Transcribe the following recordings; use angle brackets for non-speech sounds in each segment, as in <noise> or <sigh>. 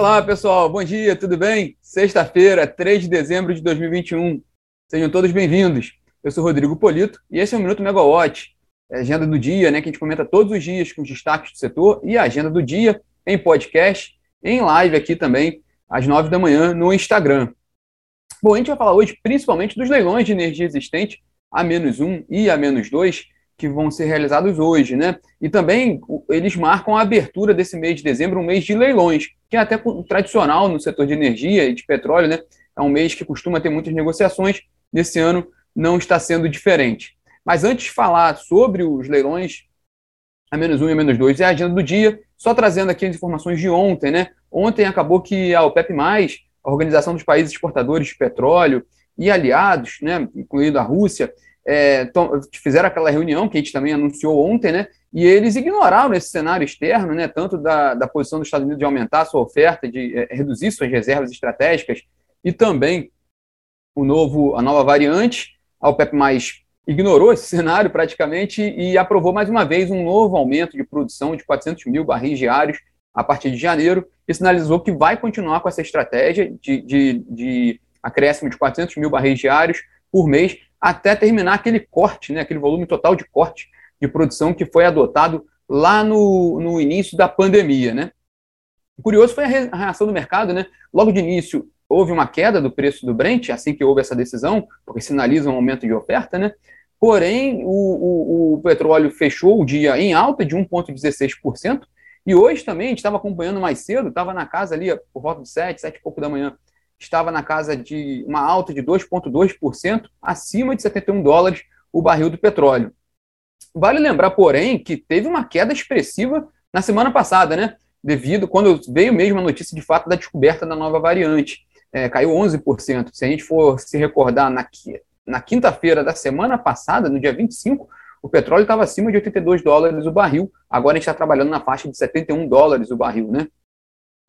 Olá, pessoal. Bom dia, tudo bem? Sexta-feira, 3 de dezembro de 2021. Sejam todos bem-vindos. Eu sou Rodrigo Polito e esse é o Minuto Megawatt, é a agenda do dia, né, que a gente comenta todos os dias com os destaques do setor e a agenda do dia em podcast, em live aqui também, às 9 da manhã no Instagram. Bom, a gente vai falar hoje principalmente dos leilões de energia existente a menos um e a menos dois que vão ser realizados hoje, né? E também eles marcam a abertura desse mês de dezembro, um mês de leilões, que é até tradicional no setor de energia e de petróleo, né? É um mês que costuma ter muitas negociações. Nesse ano não está sendo diferente. Mas antes de falar sobre os leilões a menos um e a menos dois, é a agenda do dia, só trazendo aqui as informações de ontem, né? Ontem acabou que a OPEP+, a Organização dos Países Exportadores de Petróleo e aliados, né, incluindo a Rússia, é, fizeram aquela reunião que a gente também anunciou ontem, né? E eles ignoraram esse cenário externo, né? Tanto da, da posição dos Estados Unidos de aumentar a sua oferta, de é, reduzir suas reservas estratégicas, e também o novo, a nova variante. A OPEP mais ignorou esse <laughs> cenário praticamente e aprovou mais uma vez um novo aumento de produção de 400 mil barris diários a partir de janeiro e sinalizou que vai continuar com essa estratégia de, de, de acréscimo de 400 mil barris diários por mês até terminar aquele corte, né, aquele volume total de corte de produção que foi adotado lá no, no início da pandemia. Né. O curioso foi a reação do mercado. Né? Logo de início, houve uma queda do preço do Brent, assim que houve essa decisão, porque sinaliza um aumento de oferta, né? Porém, o, o, o petróleo fechou o dia em alta de 1,16%, e hoje também, a gente estava acompanhando mais cedo, estava na casa ali por volta de 7, 7 e pouco da manhã, estava na casa de uma alta de 2,2%, acima de 71 dólares o barril do petróleo. Vale lembrar, porém, que teve uma queda expressiva na semana passada, né? Devido quando veio mesmo a notícia de fato da descoberta da nova variante. É, caiu 11%. Se a gente for se recordar na, na quinta-feira da semana passada, no dia 25, o petróleo estava acima de 82 dólares o barril. Agora a gente está trabalhando na faixa de 71 dólares o barril, né?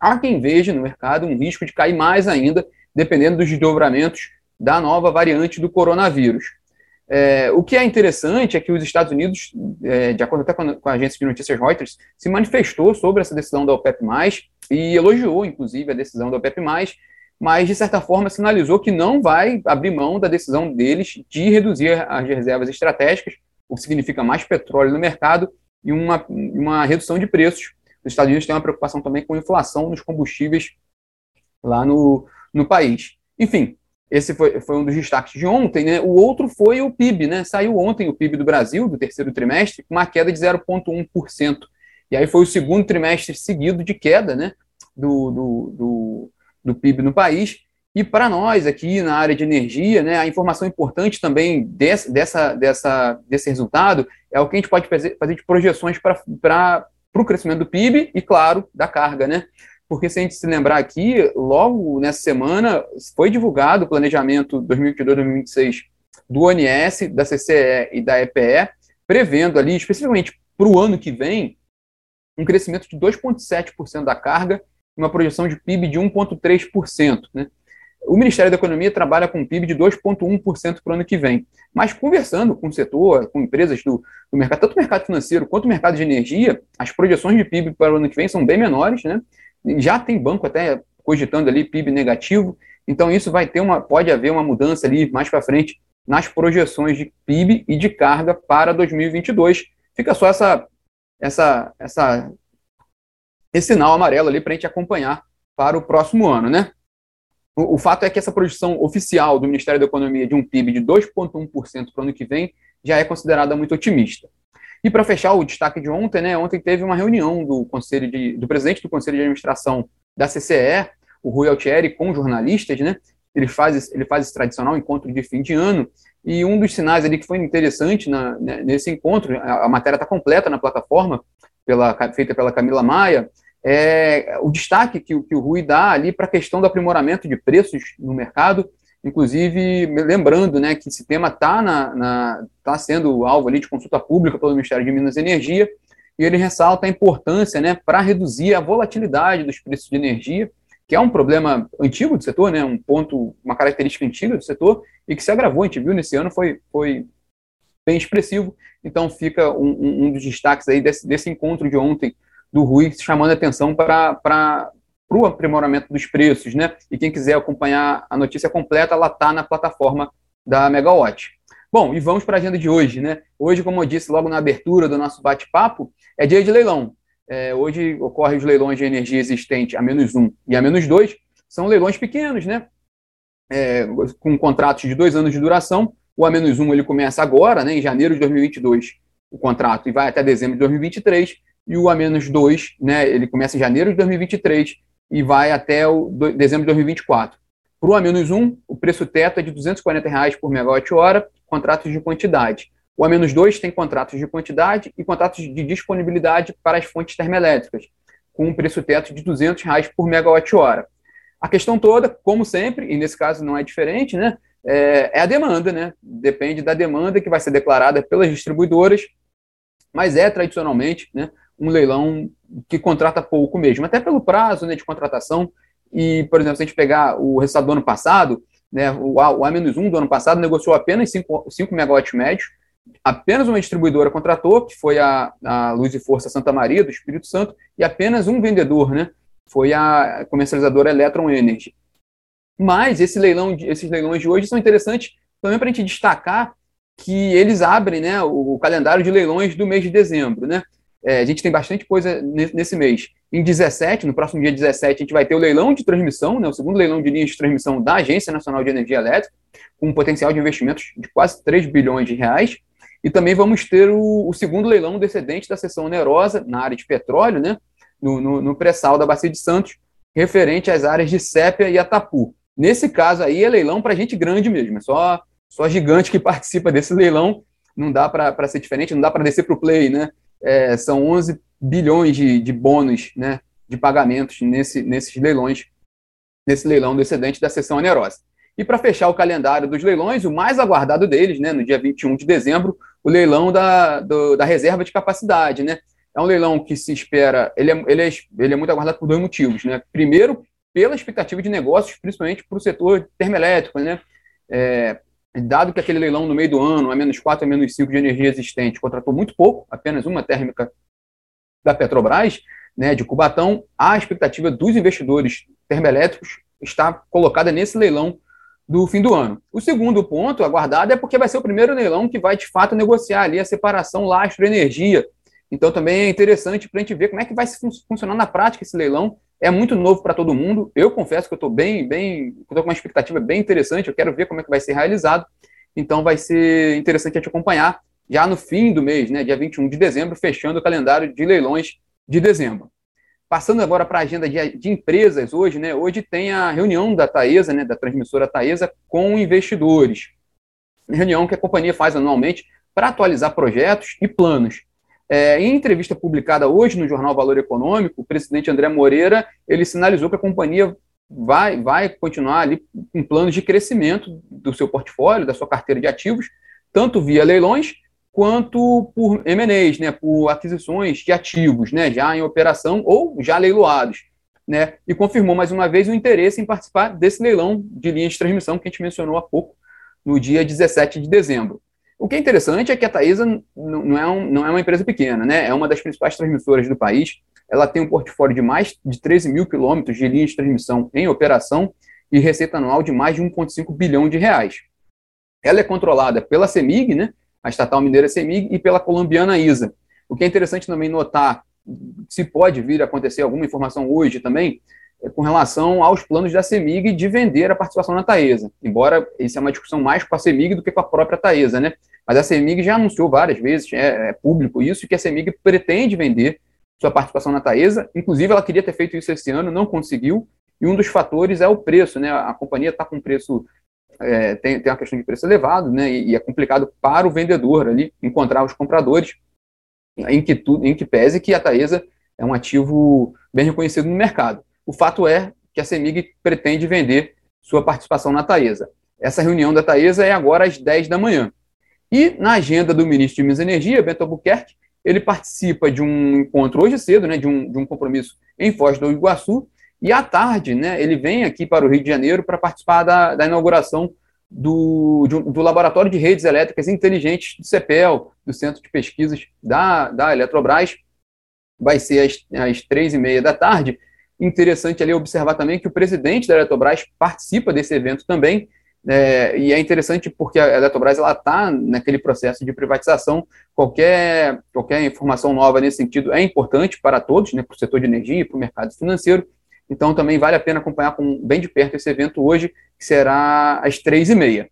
Há quem veja no mercado um risco de cair mais ainda, dependendo dos desdobramentos da nova variante do coronavírus. É, o que é interessante é que os Estados Unidos, é, de acordo até com a agência de notícias Reuters, se manifestou sobre essa decisão da OPEP+, e elogiou, inclusive, a decisão da OPEP+, mas, de certa forma, sinalizou que não vai abrir mão da decisão deles de reduzir as reservas estratégicas, o que significa mais petróleo no mercado e uma, uma redução de preços os Estados Unidos têm uma preocupação também com inflação nos combustíveis lá no, no país. Enfim, esse foi, foi um dos destaques de ontem. Né? O outro foi o PIB. Né? Saiu ontem o PIB do Brasil, do terceiro trimestre, com uma queda de 0,1%. E aí foi o segundo trimestre seguido de queda né? do, do, do, do PIB no país. E para nós aqui na área de energia, né, a informação importante também desse, dessa, dessa, desse resultado é o que a gente pode fazer, fazer de projeções para para o crescimento do PIB e, claro, da carga, né? Porque se a gente se lembrar aqui, logo nessa semana foi divulgado o planejamento 2022-2026 do ONS, da CCE e da EPE, prevendo ali, especificamente para o ano que vem, um crescimento de 2,7% da carga e uma projeção de PIB de 1,3%. Né? O Ministério da Economia trabalha com um PIB de 2,1% para o ano que vem. Mas conversando com o setor, com empresas do, do, mercado, tanto o mercado financeiro quanto o mercado de energia, as projeções de PIB para o ano que vem são bem menores, né? Já tem banco até cogitando ali PIB negativo, então isso vai ter uma, pode haver uma mudança ali mais para frente nas projeções de PIB e de carga para 2022. Fica só essa, essa, essa, esse sinal amarelo ali para a gente acompanhar para o próximo ano, né? O, o, fato é que essa projeção oficial do Ministério da Economia de um PIB de 2,1% para o ano que vem já é considerada muito otimista. E para fechar o destaque de ontem, né, ontem teve uma reunião do conselho de, do presidente do Conselho de Administração da CCE, o Rui Altieri, com jornalistas, né? Ele faz, ele faz esse tradicional encontro de fim de ano, e um dos sinais ali que foi interessante na, né, nesse encontro, a, a matéria está completa na plataforma, pela, feita pela Camila Maia, é, o destaque que, que o Rui dá ali para a questão do aprimoramento de preços no mercado, inclusive lembrando né, que esse tema está tá sendo alvo ali de consulta pública pelo Ministério de Minas e Energia, e ele ressalta a importância né, para reduzir a volatilidade dos preços de energia, que é um problema antigo do setor, né, um ponto, uma característica antiga do setor, e que se agravou, a gente viu nesse ano, foi, foi bem expressivo. Então fica um, um dos destaques aí desse, desse encontro de ontem do Rui chamando a atenção para para o aprimoramento dos preços, né? E quem quiser acompanhar a notícia completa, ela está na plataforma da Megawatt. Bom, e vamos para a agenda de hoje, né? Hoje, como eu disse logo na abertura do nosso bate-papo, é dia de leilão. É, hoje ocorrem os leilões de energia existente a menos um e a menos dois. São leilões pequenos, né? É, com contratos de dois anos de duração. O a menos um ele começa agora, né? Em janeiro de 2022, o contrato, e vai até dezembro de 2023. E o a menos dois, né? Ele começa em janeiro de 2023 e vai até o dezembro de 2024. Para o A-1, o preço teto é de 240 reais por megawatt-hora, contratos de quantidade. O A-2 tem contratos de quantidade e contratos de disponibilidade para as fontes termoelétricas, com um preço teto de 200 reais por megawatt-hora. A questão toda, como sempre, e nesse caso não é diferente, né, é, é a demanda, né? Depende da demanda que vai ser declarada pelas distribuidoras, mas é tradicionalmente né, um leilão que contrata pouco mesmo, até pelo prazo né, de contratação. E, por exemplo, se a gente pegar o resultado do ano passado, né, o A-1 do ano passado negociou apenas 5, 5 megawatts médios, apenas uma distribuidora contratou, que foi a, a Luz e Força Santa Maria, do Espírito Santo, e apenas um vendedor, né, foi a comercializadora Electron Energy. Mas esse leilão, esses leilões de hoje são interessantes também para a gente destacar que eles abrem né, o calendário de leilões do mês de dezembro. Né? É, a gente tem bastante coisa nesse mês. Em 17, no próximo dia 17, a gente vai ter o leilão de transmissão, né, o segundo leilão de linhas de transmissão da Agência Nacional de Energia Elétrica, com um potencial de investimentos de quase 3 bilhões de reais. E também vamos ter o, o segundo leilão do excedente da seção onerosa na área de petróleo, né, no, no, no pré-sal da Bacia de Santos, referente às áreas de Sépia e Atapu. Nesse caso aí é leilão para gente grande mesmo, é só, só gigante que participa desse leilão, não dá para ser diferente, não dá para descer para o play, né? É, são 11 bilhões de, de bônus né, de pagamentos nesse, nesses leilões, nesse leilão do excedente da sessão onerosa. E para fechar o calendário dos leilões, o mais aguardado deles, né, no dia 21 de dezembro, o leilão da, do, da reserva de capacidade. Né? É um leilão que se espera, ele é, ele é, ele é muito aguardado por dois motivos. Né? Primeiro, pela expectativa de negócios, principalmente para o setor termoelétrico. Né? É, dado que aquele leilão no meio do ano, a menos 4, a menos 5 de energia existente, contratou muito pouco, apenas uma térmica da Petrobras, né, de Cubatão, a expectativa dos investidores termoelétricos está colocada nesse leilão do fim do ano. O segundo ponto aguardado é porque vai ser o primeiro leilão que vai, de fato, negociar ali a separação lastro-energia. Então, também é interessante para a gente ver como é que vai funcionar na prática esse leilão é muito novo para todo mundo. Eu confesso que eu estou bem, bem, estou com uma expectativa bem interessante. Eu quero ver como é que vai ser realizado. Então vai ser interessante a gente acompanhar já no fim do mês, né, dia 21 de dezembro, fechando o calendário de leilões de dezembro. Passando agora para a agenda de, de, empresas hoje, né, hoje tem a reunião da Taesa, né, da transmissora Taesa, com investidores. Reunião que a companhia faz anualmente para atualizar projetos e planos. É, em entrevista publicada hoje no jornal Valor Econômico, o presidente André Moreira ele sinalizou que a companhia vai, vai continuar ali com planos de crescimento do seu portfólio, da sua carteira de ativos, tanto via leilões quanto por M&As, né, por aquisições de ativos, né, já em operação ou já leiloados, né, e confirmou mais uma vez o interesse em participar desse leilão de linhas de transmissão que a gente mencionou há pouco, no dia 17 de dezembro. O que é interessante é que a Taesa não é, um, não é uma empresa pequena, né? É uma das principais transmissoras do país. Ela tem um portfólio de mais de 13 mil quilômetros de linhas de transmissão em operação e receita anual de mais de 1,5 bilhão de reais. Ela é controlada pela CEMIG, né? A estatal mineira CEMIG, e pela colombiana ISA. O que é interessante também notar, se pode vir a acontecer alguma informação hoje também, é com relação aos planos da CEMIG de vender a participação na Taesa. Embora isso é uma discussão mais com a CEMIG do que com a própria Taesa, né? Mas a CEMIG já anunciou várias vezes, é, é público isso, que a CEMIG pretende vender sua participação na Taesa. Inclusive, ela queria ter feito isso esse ano, não conseguiu. E um dos fatores é o preço, né? A companhia está com preço, é, tem, tem uma questão de preço elevado, né? E, e, é complicado para o vendedor ali encontrar os compradores, em que, tu, em que pese que a Taesa é um ativo bem reconhecido no mercado. O fato é que a CEMIG pretende vender sua participação na Taesa. Essa reunião da Taesa é agora às 10 da manhã. E na agenda do ministro de Minas e Energia, Bento Albuquerque, ele participa de um encontro hoje cedo, né, de, um, de um compromisso em Foz do Iguaçu, e à tarde né, ele vem aqui para o Rio de Janeiro para participar da, da inauguração do, do Laboratório de Redes Elétricas Inteligentes do CEPEL, do Centro de Pesquisas da, da Eletrobras. Vai ser às, às três e meia da tarde. Interessante ali observar também que o presidente da Eletrobras participa desse evento também, é, e é interessante porque a Eletrobras está naquele processo de privatização. Qualquer, qualquer informação nova nesse sentido é importante para todos, né, para o setor de energia e para o mercado financeiro. Então também vale a pena acompanhar com, bem de perto esse evento hoje, que será às três e meia.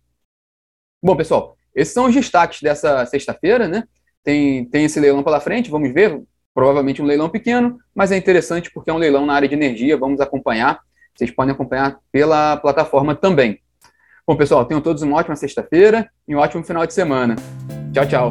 Bom, pessoal, esses são os destaques dessa sexta-feira, né? Tem, tem esse leilão pela frente, vamos ver. Provavelmente um leilão pequeno, mas é interessante porque é um leilão na área de energia. Vamos acompanhar. Vocês podem acompanhar pela plataforma também. Bom, pessoal, tenham todos uma ótima sexta-feira e um ótimo final de semana. Tchau, tchau.